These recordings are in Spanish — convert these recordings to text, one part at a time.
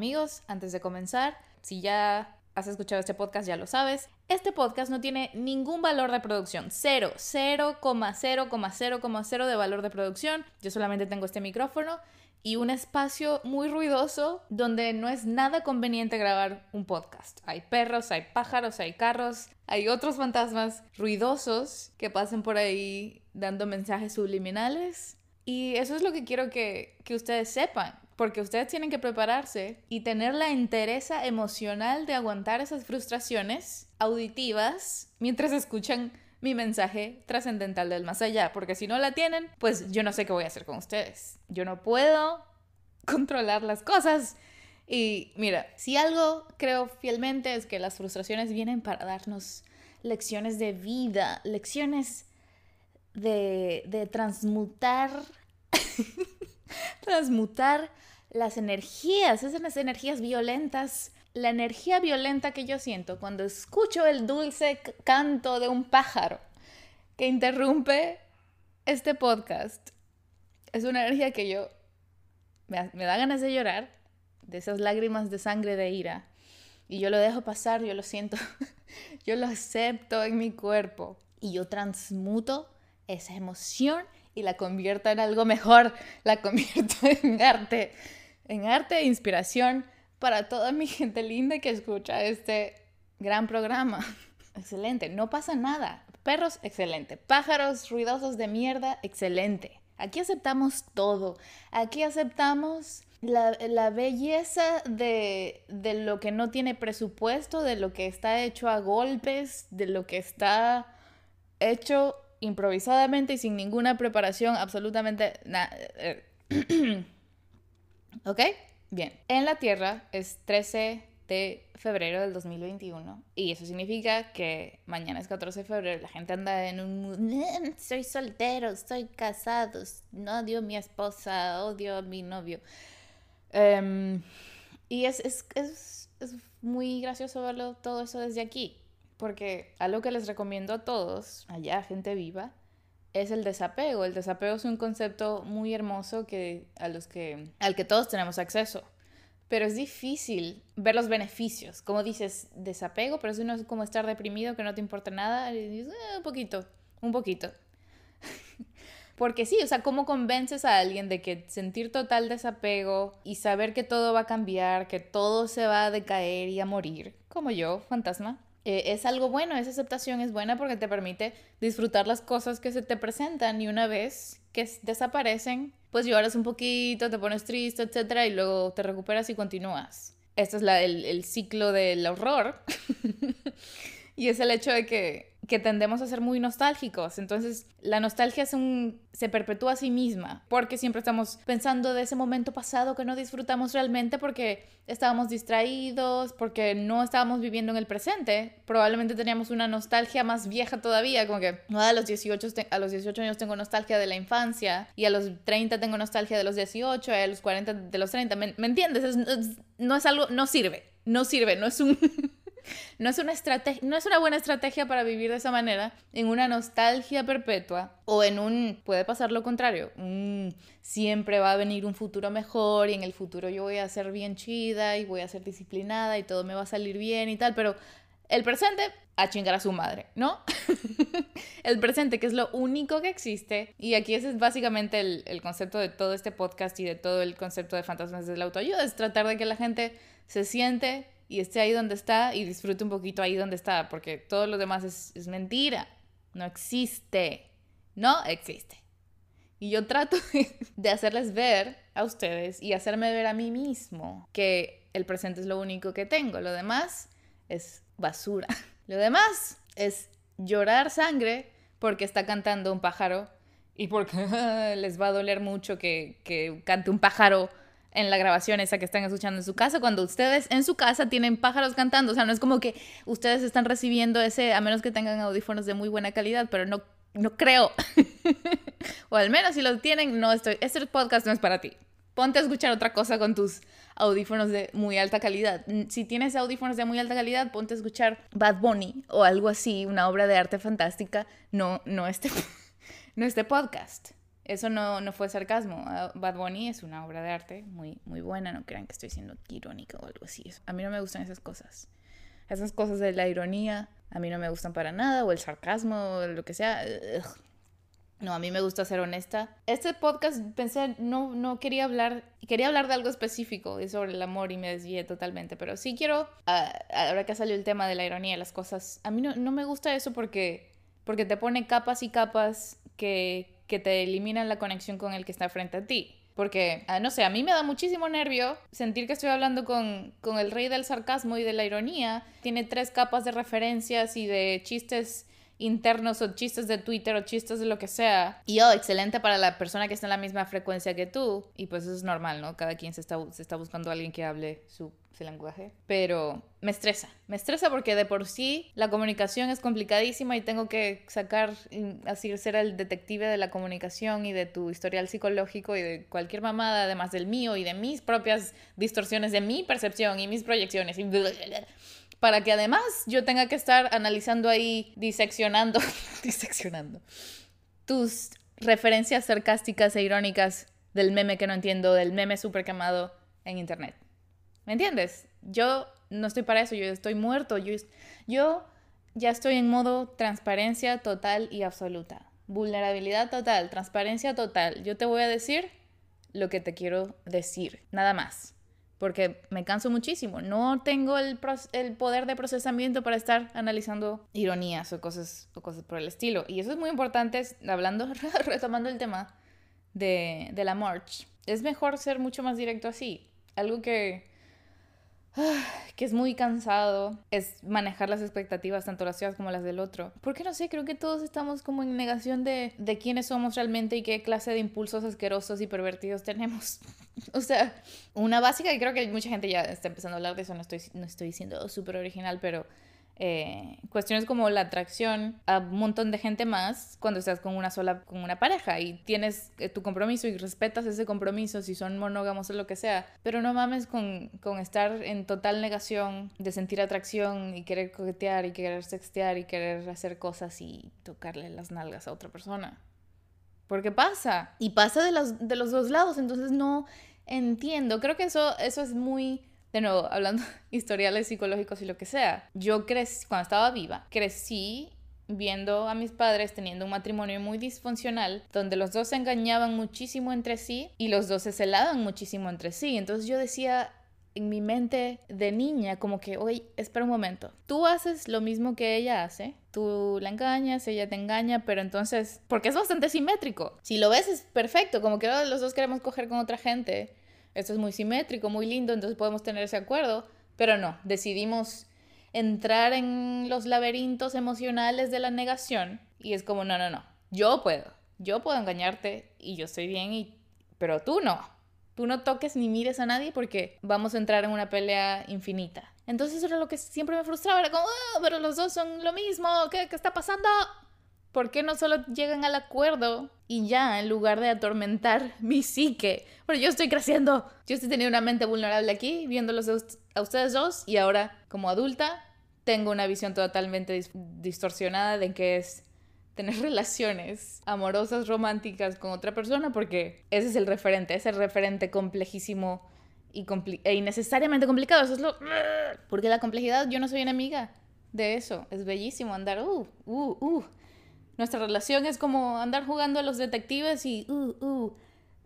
Amigos, antes de comenzar, si ya has escuchado este podcast ya lo sabes, este podcast no tiene ningún valor de producción, cero, 0,0,0,0 de valor de producción. Yo solamente tengo este micrófono y un espacio muy ruidoso donde no es nada conveniente grabar un podcast. Hay perros, hay pájaros, hay carros, hay otros fantasmas ruidosos que pasan por ahí dando mensajes subliminales. Y eso es lo que quiero que, que ustedes sepan, porque ustedes tienen que prepararse y tener la entereza emocional de aguantar esas frustraciones auditivas mientras escuchan mi mensaje trascendental del más allá, porque si no la tienen, pues yo no sé qué voy a hacer con ustedes. Yo no puedo controlar las cosas. Y mira, si algo creo fielmente es que las frustraciones vienen para darnos lecciones de vida, lecciones de, de transmutar, transmutar las energías, esas energías violentas, la energía violenta que yo siento cuando escucho el dulce canto de un pájaro que interrumpe este podcast, es una energía que yo me, da ganas de llorar, de esas lágrimas de sangre de ira, y yo lo dejo pasar, yo lo siento, yo lo acepto en mi cuerpo y yo transmuto esa emoción y la convierto en algo mejor, la convierto en arte en arte e inspiración para toda mi gente linda que escucha este gran programa. Excelente, no pasa nada. Perros, excelente. Pájaros ruidosos de mierda, excelente. Aquí aceptamos todo. Aquí aceptamos la, la belleza de, de, lo que no tiene presupuesto, de lo que está hecho a golpes, de lo que está hecho improvisadamente y sin ninguna preparación, absolutamente nada. ¿Ok? Bien. En la Tierra es 13 de febrero del 2021 y eso significa que mañana es 14 de febrero, la gente anda en un soy soltero, estoy casado, no odio a mi esposa, odio a mi novio. Em, y es, es, es, es muy gracioso verlo todo eso desde aquí, porque algo que les recomiendo a todos, allá gente viva, es el desapego. El desapego es un concepto muy hermoso que, a los que, al que todos tenemos acceso. Pero es difícil ver los beneficios. Como dices, desapego, pero eso no es como estar deprimido, que no te importa nada. Y dices, eh, un poquito, un poquito. Porque sí, o sea, ¿cómo convences a alguien de que sentir total desapego y saber que todo va a cambiar, que todo se va a decaer y a morir, como yo, fantasma? Eh, es algo bueno, esa aceptación es buena porque te permite disfrutar las cosas que se te presentan y una vez que desaparecen, pues lloras un poquito, te pones triste, etcétera, y luego te recuperas y continúas. Este es la, el, el ciclo del horror. y es el hecho de que que tendemos a ser muy nostálgicos. Entonces, la nostalgia es se perpetúa a sí misma, porque siempre estamos pensando de ese momento pasado que no disfrutamos realmente porque estábamos distraídos, porque no estábamos viviendo en el presente. Probablemente teníamos una nostalgia más vieja todavía, como que ah, a los 18, a los 18 años tengo nostalgia de la infancia, y a los 30 tengo nostalgia de los 18, y a los 40 de los 30. ¿Me, entiendes? no es algo, no sirve, no sirve, no es un... No es, una no es una buena estrategia para vivir de esa manera, en una nostalgia perpetua o en un, puede pasar lo contrario, siempre va a venir un futuro mejor y en el futuro yo voy a ser bien chida y voy a ser disciplinada y todo me va a salir bien y tal, pero el presente a chingar a su madre, ¿no? el presente, que es lo único que existe. Y aquí ese es básicamente el, el, concepto de todo este podcast y de todo el concepto de fantasmas de la autoayuda, es tratar de que la gente se siente y esté ahí donde está y disfrute un poquito ahí donde está, porque todo lo demás es, es mentira, no existe, no existe. Y yo trato de hacerles ver a ustedes y hacerme ver a mí mismo que el presente es lo único que tengo, lo demás es basura. Lo demás es llorar sangre porque está cantando un pájaro y porque les va a doler mucho que, que cante un pájaro en la grabación esa que están escuchando en su casa, cuando ustedes en su casa tienen pájaros cantando, o sea, no es como que ustedes están recibiendo ese, a menos que tengan audífonos de muy buena calidad, pero no, no creo. o al menos si los tienen, no estoy, este podcast no es para ti. Ponte a escuchar otra cosa con tus audífonos de muy alta calidad. Si tienes audífonos de muy alta calidad, ponte a escuchar Bad Bunny o algo así, una obra de arte fantástica, no, no este, no este podcast. Eso no, no fue sarcasmo. Ah, Bad Bunny es una obra de arte muy, muy buena. No crean que estoy siendo irónica o algo así. A mí no me gustan esas cosas. Esas cosas de la ironía a mí no me gustan para nada. O el sarcasmo o lo que sea. No, a mí me gusta ser honesta. Este podcast pensé, no, no quería hablar, quería hablar de algo específico sobre el amor y me desvié totalmente, pero sí quiero, ah, ahora que salió el tema de la ironía, las cosas, a mí no, no me gusta eso porque, porque te pone capas y capas que, que te eliminan la conexión con el que está frente a ti. Porque, ah, no sé, a mí me da muchísimo nervio sentir que estoy hablando con, con el rey del sarcasmo y de la ironía. Tiene tres capas de referencias y de chistes internos o chistes de Twitter o chistes de lo que sea. Y oh, excelente para la persona que está en la misma frecuencia que tú. Y pues eso es normal, ¿no? Cada quien se está, se está buscando a alguien que hable su, lenguaje. Pero me estresa. Me estresa porque de por sí la comunicación es complicadísima y tengo que sacar, así ser el detective de la comunicación y de tu historial psicológico y de cualquier mamada, además del mío y de mis propias distorsiones de mi percepción y mis proyecciones. Para que además yo tenga que estar analizando ahí, diseccionando, diseccionando tus referencias sarcásticas e irónicas del meme que no entiendo, del meme súper quemado en internet. ¿Me entiendes? Yo no estoy para eso, yo estoy muerto, yo, yo ya estoy en modo transparencia total y absoluta. Vulnerabilidad total, transparencia total. Yo te voy a decir lo que te quiero decir, nada más porque me canso muchísimo. No tengo el, el, poder de procesamiento para estar analizando ironías o cosas, o cosas por el estilo. Y eso es muy importante, hablando, retomando el tema de, de la march. Es mejor ser mucho más directo así. Algo que que es muy cansado, es manejar las expectativas, tanto las tuyas como las del otro. Porque no sé, creo que todos estamos como en negación de, de quiénes somos realmente y qué clase de impulsos asquerosos y pervertidos tenemos. o sea, una básica, y creo que mucha gente ya está empezando a hablar de eso, no estoy, no estoy siendo súper original, pero eh, cuestiones como la atracción a un montón de gente más cuando estás con una sola, con una pareja y tienes eh, tu compromiso y respetas ese compromiso si son monógamos o lo que sea, pero no mames con, con estar en total negación de sentir atracción y querer coquetear y querer sextear y querer hacer cosas y tocarle las nalgas a otra persona. Porque pasa, y pasa de los, de los dos lados, entonces no entiendo, creo que eso, eso es muy de nuevo, hablando historiales psicológicos y lo que sea, yo crecí, cuando estaba viva, crecí viendo a mis padres teniendo un matrimonio muy disfuncional, donde los dos se engañaban muchísimo entre sí y los dos se celaban muchísimo entre sí. Entonces yo decía en mi mente de niña como que, oye, espera un momento, tú haces lo mismo que ella hace, tú la engañas, ella te engaña, pero entonces, porque es bastante simétrico. Si lo ves es perfecto, como que los dos queremos coger con otra gente esto es muy simétrico, muy lindo, entonces podemos tener ese acuerdo, pero no, decidimos entrar en los laberintos emocionales de la negación y es como, no, no, no, yo puedo, yo puedo engañarte y yo estoy bien, y... pero tú no, tú no toques ni mires a nadie porque vamos a entrar en una pelea infinita. Entonces eso era lo que siempre me frustraba, era como, ah, pero los dos son lo mismo, ¿qué, qué está pasando? ¿Por qué no solo llegan al acuerdo y ya, en lugar de atormentar mi psique? Pero yo estoy creciendo, yo estoy teniendo una mente vulnerable aquí, viéndolos a ustedes dos, y ahora, como adulta, tengo una visión totalmente distorsionada de qué es tener relaciones amorosas, románticas con otra persona, porque ese es el referente, ese referente complejísimo y e innecesariamente complicado. Eso es lo. Porque la complejidad, yo no soy enemiga de eso. Es bellísimo andar, uh, uh, uh nuestra relación es como andar jugando a los detectives y, uh, uh,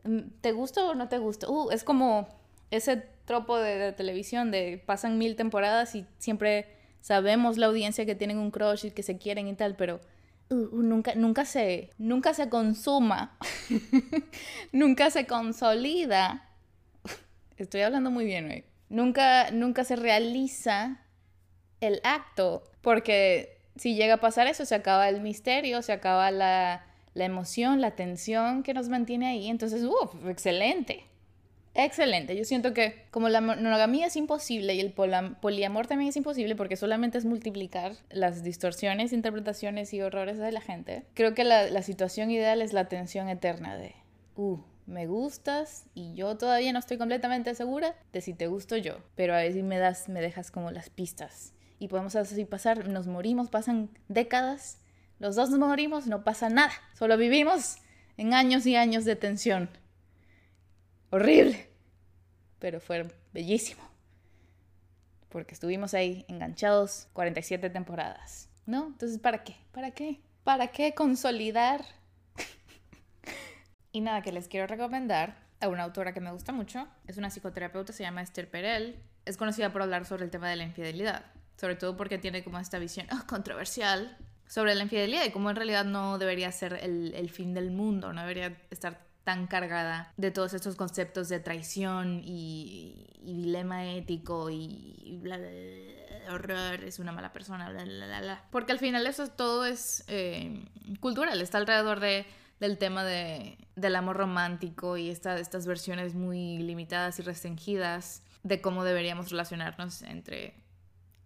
mm, ¿te gusta o no te gusta? Uh, es como ese tropo de, televisión de pasan mil temporadas y siempre sabemos la audiencia que tienen un crush y que se quieren y tal, pero uh, uh, nunca, nunca, se, nunca se consuma, nunca se consolida. Estoy hablando muy bien hoy. Nunca, nunca se realiza el acto porque si llega a pasar eso, se acaba el misterio, se acaba la, emoción, la tensión que nos mantiene ahí. Entonces, uff, excelente. Excelente. Yo siento que como la monogamía es imposible y el poliamor también es imposible porque solamente es multiplicar las distorsiones, interpretaciones y horrores de la gente, creo que la, la situación ideal es la tensión eterna de, uh, me gustas y yo todavía no estoy completamente segura de si te gusto yo, pero a veces me das, me dejas como las pistas y podemos así pasar, nos morimos, pasan décadas, los dos nos morimos, no pasa nada, solo vivimos en años y años de tensión. Horrible. Pero fue bellísimo. Porque estuvimos ahí enganchados 47 temporadas. ¿No? Entonces, ¿para qué? ¿Para qué? ¿Para qué consolidar? y nada, que les quiero recomendar a una autora que me gusta mucho. Es una psicoterapeuta, se llama Esther Perel. Es conocida por hablar sobre el tema de la infidelidad. Sobre todo porque tiene como esta visión oh, controversial sobre la infidelidad y cómo en realidad no debería ser el, el fin del mundo, no debería estar tan cargada de todos estos conceptos de traición y, dilema ético y, bla, horror, es una mala persona, bla, bla, bla, Porque al final eso todo es eh, cultural, está alrededor de, del tema de, del amor romántico y esta, estas versiones muy limitadas y restringidas de cómo deberíamos relacionarnos entre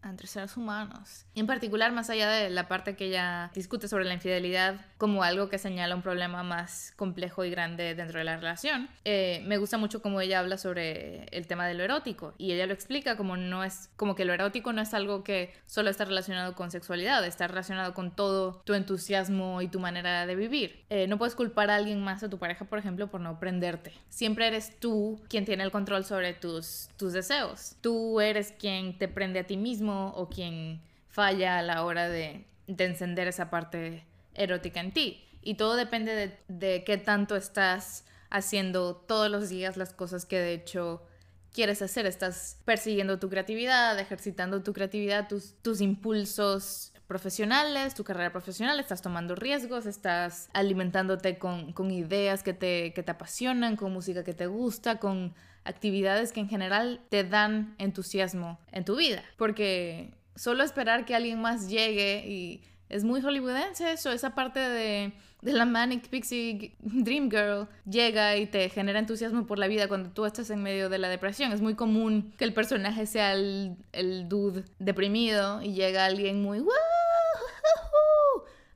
entre seres humanos. En particular, más allá de la parte que ella discute sobre la infidelidad como algo que señala un problema más complejo y grande dentro de la relación, eh, me gusta mucho cómo ella habla sobre el tema de lo erótico y ella lo explica como no es como que lo erótico no es algo que solo está relacionado con sexualidad, está relacionado con todo tu entusiasmo y tu manera de vivir. Eh, no puedes culpar a alguien más, a tu pareja, por ejemplo, por no prenderte. Siempre eres tú quien tiene el control sobre tus, tus deseos. Tú eres quien te prende a ti mismo o quien falla a la hora de, encender esa parte erótica en ti. Y todo depende de, qué tanto estás haciendo todos los días las cosas que de hecho quieres hacer. Estás persiguiendo tu creatividad, ejercitando tu creatividad, tus, tus impulsos profesionales, tu carrera profesional, estás tomando riesgos, estás alimentándote con, con ideas que te, que te apasionan, con música que te gusta, con actividades que en general te dan entusiasmo en tu vida. Porque solo esperar que alguien más llegue y es muy hollywoodense eso, esa parte de, de, la Manic Pixie Dream Girl llega y te genera entusiasmo por la vida cuando tú estás en medio de la depresión. Es muy común que el personaje sea el, el dude deprimido y llega alguien muy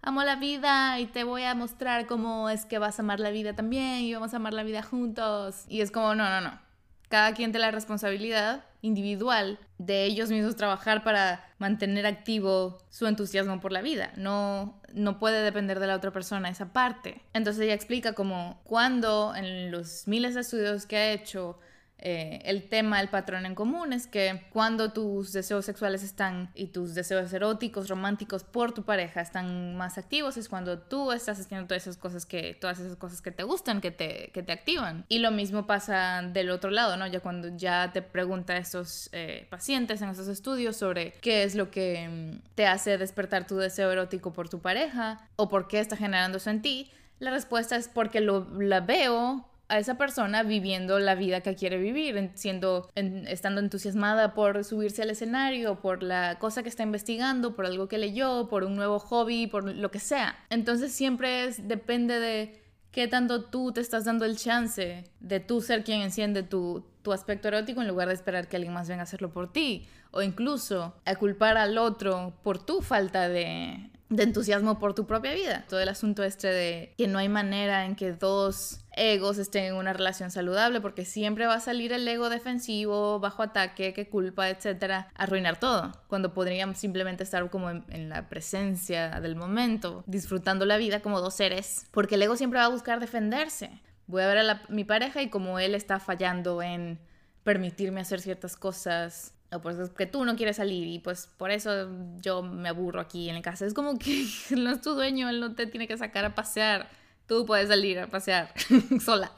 amo la vida y te voy a mostrar cómo es que vas a amar la vida también y vamos a amar la vida juntos. Y es como, no, no, no cada quien tiene la responsabilidad individual de ellos mismos trabajar para mantener activo su entusiasmo por la vida. No, no puede depender de la otra persona esa parte. Entonces ella explica como cuando en los miles de estudios que ha hecho eh, el tema, el patrón en común es que cuando tus deseos sexuales están y tus deseos eróticos, románticos por tu pareja están más activos, es cuando tú estás haciendo todas esas cosas que, todas esas cosas que te gustan, que te, que te activan. Y lo mismo pasa del otro lado, ¿no? Ya cuando ya te pregunta a estos eh, pacientes en esos estudios sobre qué es lo que mm, te hace despertar tu deseo erótico por tu pareja o por qué está generando eso en ti, la respuesta es porque lo, la veo a esa persona viviendo la vida que quiere vivir, siendo, estando entusiasmada por subirse al escenario, por la cosa que está investigando, por algo que leyó, por un nuevo hobby, por lo que sea. Entonces siempre es, depende de qué tanto tú te estás dando el chance de tú ser quien enciende tu, tu aspecto erótico en lugar de esperar que alguien más venga a hacerlo por ti. O incluso a culpar al otro por tu falta de, de entusiasmo por tu propia vida. Todo el asunto este de que no hay manera en que dos egos estén en una relación saludable porque siempre va a salir el ego defensivo, bajo ataque, que culpa, etcétera, arruinar todo. Cuando podríamos simplemente estar como en, la presencia del momento, disfrutando la vida como dos seres, porque el ego siempre va a buscar defenderse. Voy a ver a mi pareja y como él está fallando en permitirme hacer ciertas cosas o es que tú no quieres salir y pues por eso yo me aburro aquí en la casa. Es como que no es tu dueño, él no te tiene que sacar a pasear. Tú puedes salir a pasear sola.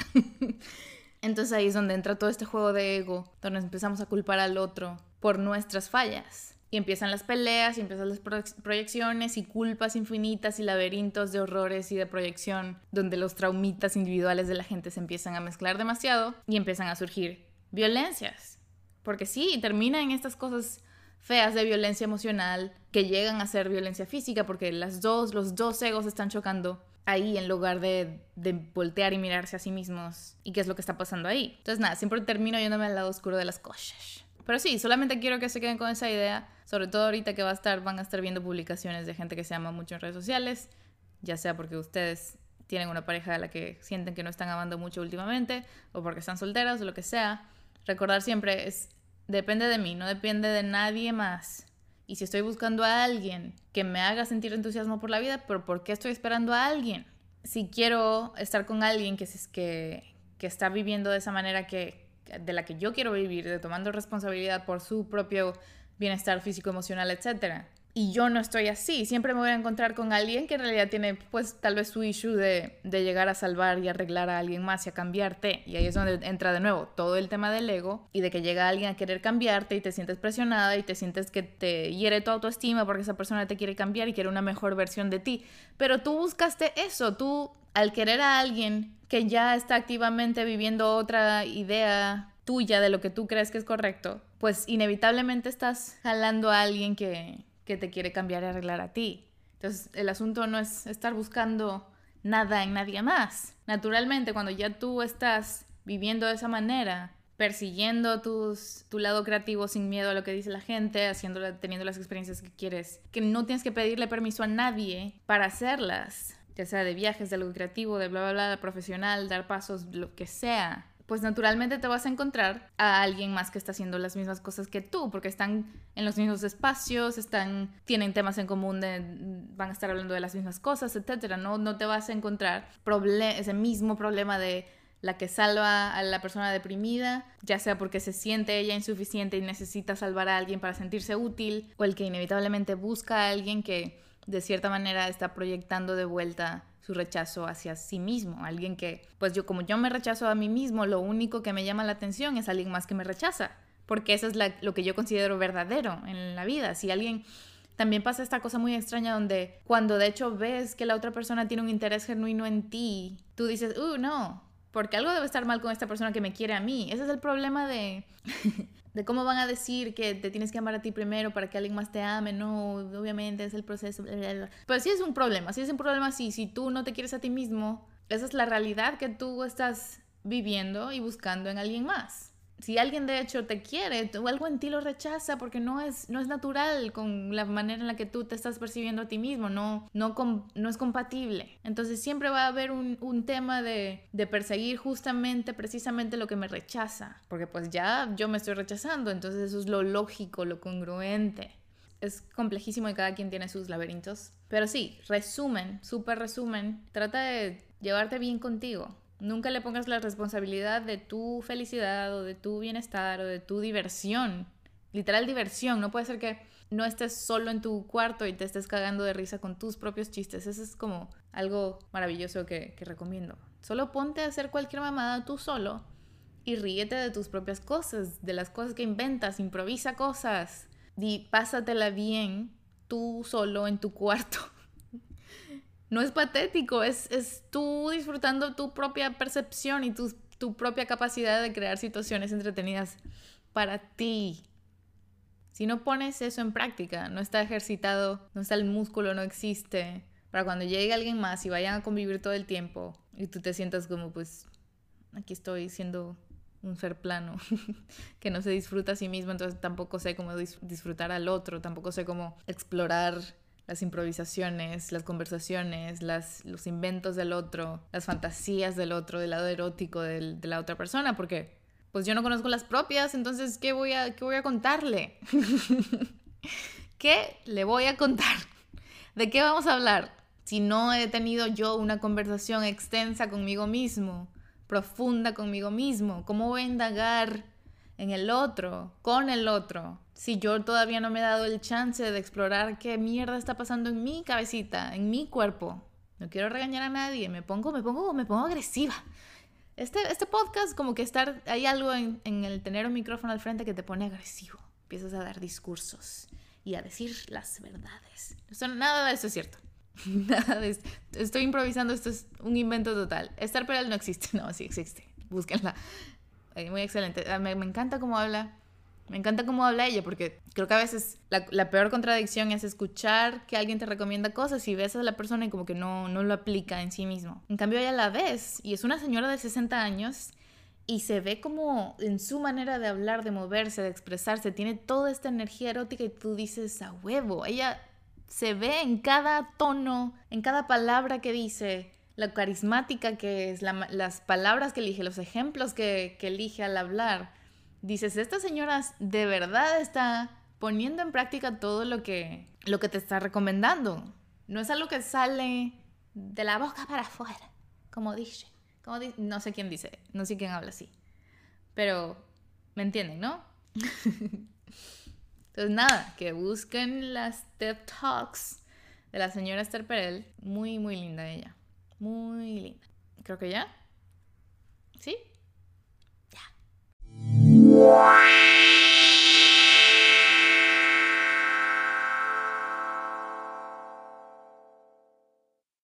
Entonces ahí es donde entra todo este juego de ego, donde empezamos a culpar al otro por nuestras fallas. Y empiezan las peleas, y empiezan las proyecciones y culpas infinitas y laberintos de horrores y de proyección, donde los traumitas individuales de la gente se empiezan a mezclar demasiado y empiezan a surgir violencias porque sí, termina en estas cosas feas de violencia emocional que llegan a ser violencia física porque las dos, los dos egos están chocando ahí en lugar de, de, voltear y mirarse a sí mismos y qué es lo que está pasando ahí. Entonces nada, siempre termino yéndome al lado oscuro de las cosas. Pero sí, solamente quiero que se queden con esa idea, sobre todo ahorita que va a estar, van a estar viendo publicaciones de gente que se ama mucho en redes sociales, ya sea porque ustedes tienen una pareja a la que sienten que no están amando mucho últimamente o porque están solteras o lo que sea recordar siempre es, depende de mí, no depende de nadie más. Y si estoy buscando a alguien que me haga sentir entusiasmo por la vida, pero ¿por qué estoy esperando a alguien? si quiero estar con alguien que, que, que está viviendo de esa manera que, de la que yo quiero vivir, de tomando responsabilidad por su propio bienestar físico, emocional, etcétera, y yo no estoy así. Siempre me voy a encontrar con alguien que en realidad tiene, pues, tal vez su issue de, de, llegar a salvar y arreglar a alguien más y a cambiarte. Y ahí es donde entra de nuevo todo el tema del ego y de que llega alguien a querer cambiarte y te sientes presionada y te sientes que te hiere tu autoestima porque esa persona te quiere cambiar y quiere una mejor versión de ti. Pero tú buscaste eso, tú al querer a alguien que ya está activamente viviendo otra idea tuya de lo que tú crees que es correcto, pues inevitablemente estás jalando a alguien que que te quiere cambiar y arreglar a ti. Entonces, el asunto no es estar buscando nada en nadie más. Naturalmente, cuando ya tú estás viviendo de esa manera, persiguiendo tus, tu lado creativo sin miedo a lo que dice la gente, haciendo, teniendo las experiencias que quieres, que no tienes que pedirle permiso a nadie para hacerlas, ya sea de viajes, de algo creativo, de bla, bla, bla, profesional, dar pasos, lo que sea pues naturalmente te vas a encontrar a alguien más que está haciendo las mismas cosas que tú, porque están en los mismos espacios, están, tienen temas en común, van a estar hablando de las mismas cosas, etc. No, no te vas a encontrar ese mismo problema de la que salva a la persona deprimida, ya sea porque se siente ella insuficiente y necesita salvar a alguien para sentirse útil, o el que inevitablemente busca a alguien que de cierta manera está proyectando de vuelta su rechazo hacia sí mismo, alguien que, pues yo como yo me rechazo a mí mismo, lo único que me llama la atención es alguien más que me rechaza, porque eso es lo que yo considero verdadero en la vida. Si alguien también pasa esta cosa muy extraña donde cuando de hecho ves que la otra persona tiene un interés genuino en ti, tú dices, uh, no, porque algo debe estar mal con esta persona que me quiere a mí. Ese es el problema de, de cómo van a decir que te tienes que amar a ti primero para que alguien más te ame, no, obviamente es el proceso, Pero sí es un problema, sí es un problema sí, si tú no te quieres a ti mismo, esa es la realidad que tú estás viviendo y buscando en alguien más si alguien de hecho te quiere, o algo en ti lo rechaza porque no es, no es natural con la manera en la que tú te estás percibiendo a ti mismo, no, no, no es compatible. Entonces siempre va a haber un, un tema de, de, perseguir justamente, precisamente lo que me rechaza, porque pues ya yo me estoy rechazando, entonces eso es lo lógico, lo congruente. Es complejísimo y cada quien tiene sus laberintos. Pero sí, resumen, súper resumen, trata de llevarte bien contigo Nunca le pongas la responsabilidad de tu felicidad o de tu bienestar o de tu diversión. Literal diversión. No puede ser que no estés solo en tu cuarto y te estés cagando de risa con tus propios chistes. Eso es como algo maravilloso que, recomiendo. Solo ponte a hacer cualquier mamada tú solo y ríete de tus propias cosas, de las cosas que inventas, improvisa cosas y pásatela bien tú solo en tu cuarto. No es patético, es, es tú disfrutando tu propia percepción y tu, tu propia capacidad de crear situaciones entretenidas para ti. Si no pones eso en práctica, no está ejercitado, no está el músculo, no existe, para cuando llegue alguien más y vayan a convivir todo el tiempo y tú te sientas como pues aquí estoy siendo un ser plano que no se disfruta a sí mismo, entonces tampoco sé cómo disfrutar al otro, tampoco sé cómo explorar las improvisaciones, las conversaciones, las, los inventos del otro, las fantasías del otro, del lado erótico de la otra persona, porque pues yo no conozco las propias, entonces ¿qué voy a, qué voy a contarle? ¿Qué le voy a contar? ¿De qué vamos a hablar? Si no he tenido yo una conversación extensa conmigo mismo, profunda conmigo mismo, ¿cómo voy a indagar en el otro, con el otro? si yo todavía no me he dado el chance de explorar qué mierda está pasando en mi cabecita, en mi cuerpo. No quiero regañar a nadie, me pongo, me pongo, me pongo agresiva. Este, este podcast, como que estar, hay algo en, en el tener un micrófono al frente que te pone agresivo. Empiezas a dar discursos y a decir las verdades. nada de eso es cierto. Nada de esto. Estoy improvisando, esto es un invento total. Estar Peral no existe. No, sí existe. Búsquenla. Eh, muy excelente. Ah, me, me encanta cómo habla me encanta cómo habla ella, porque creo que a veces la, peor contradicción es escuchar que alguien te recomienda cosas y ves a la persona y como que no, no lo aplica en sí mismo. En cambio, ella la ves y es una señora de 60 años y se ve como en su manera de hablar, de moverse, de expresarse, tiene toda esta energía erótica y tú dices a huevo. Ella se ve en cada tono, en cada palabra que dice, la carismática que es, las palabras que elige, los ejemplos que, que elige al hablar dices, esta señora de verdad está poniendo en práctica todo lo que, lo que te está recomendando. No es algo que sale de la boca para afuera, como dice. Como no sé quién dice, no sé quién habla así. Pero, ¿me entienden, no? Entonces, nada, que busquen las TED Talks de la señora Esther Perel. Muy, muy linda ella. Muy linda. Creo que ya. ¿Sí? Ya.